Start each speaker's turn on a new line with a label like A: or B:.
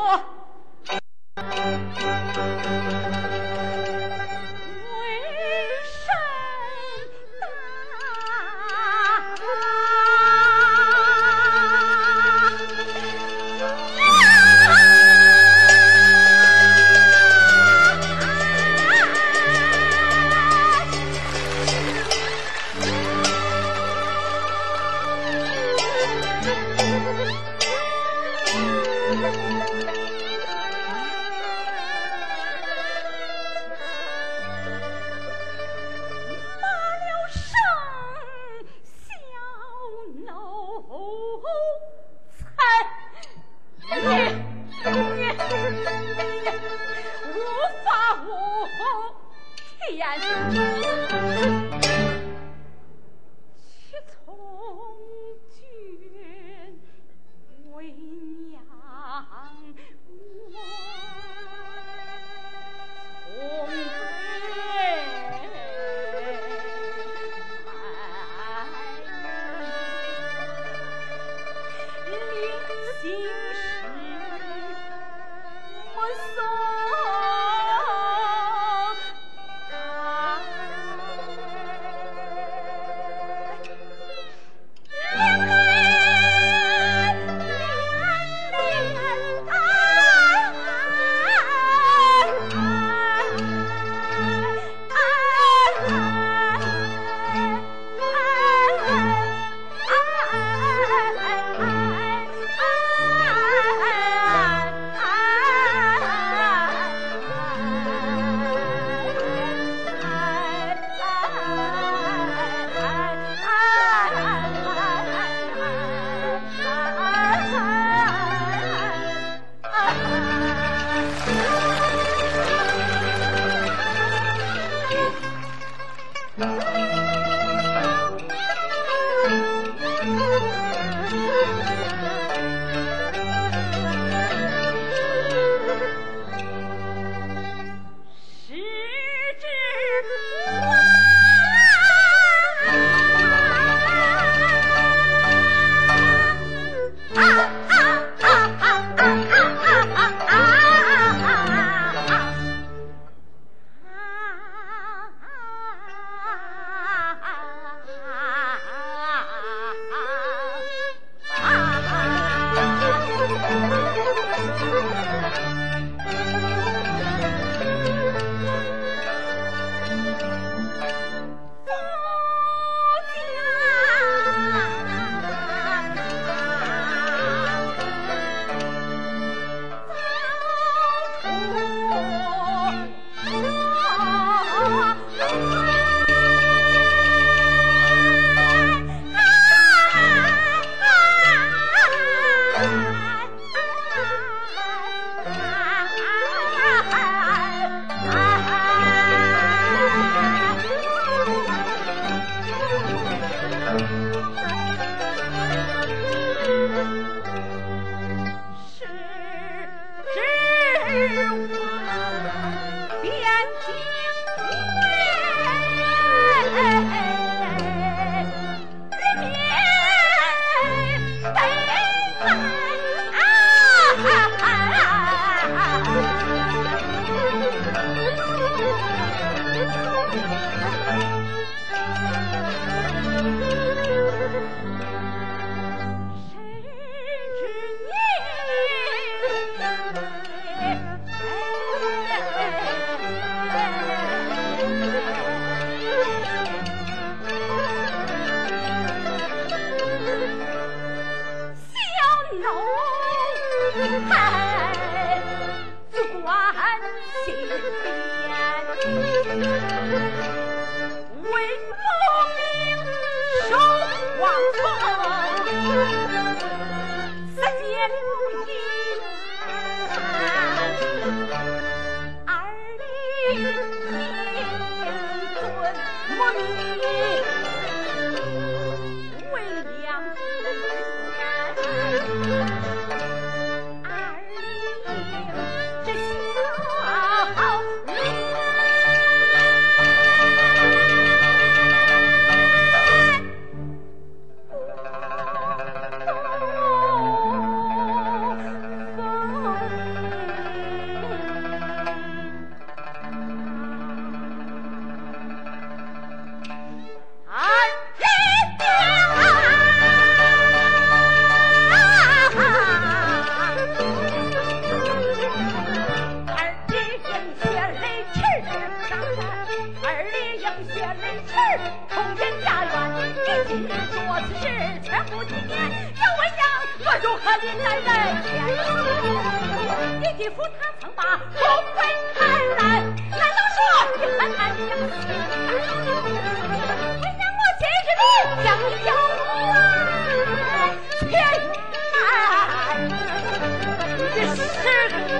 A: あ。嗯。二今日做此事，千古几年，要未央，我就和你来来见。你他曾把红飞看来，难道说你恨俺爹不死？未，我今日的将要还，天难，是个。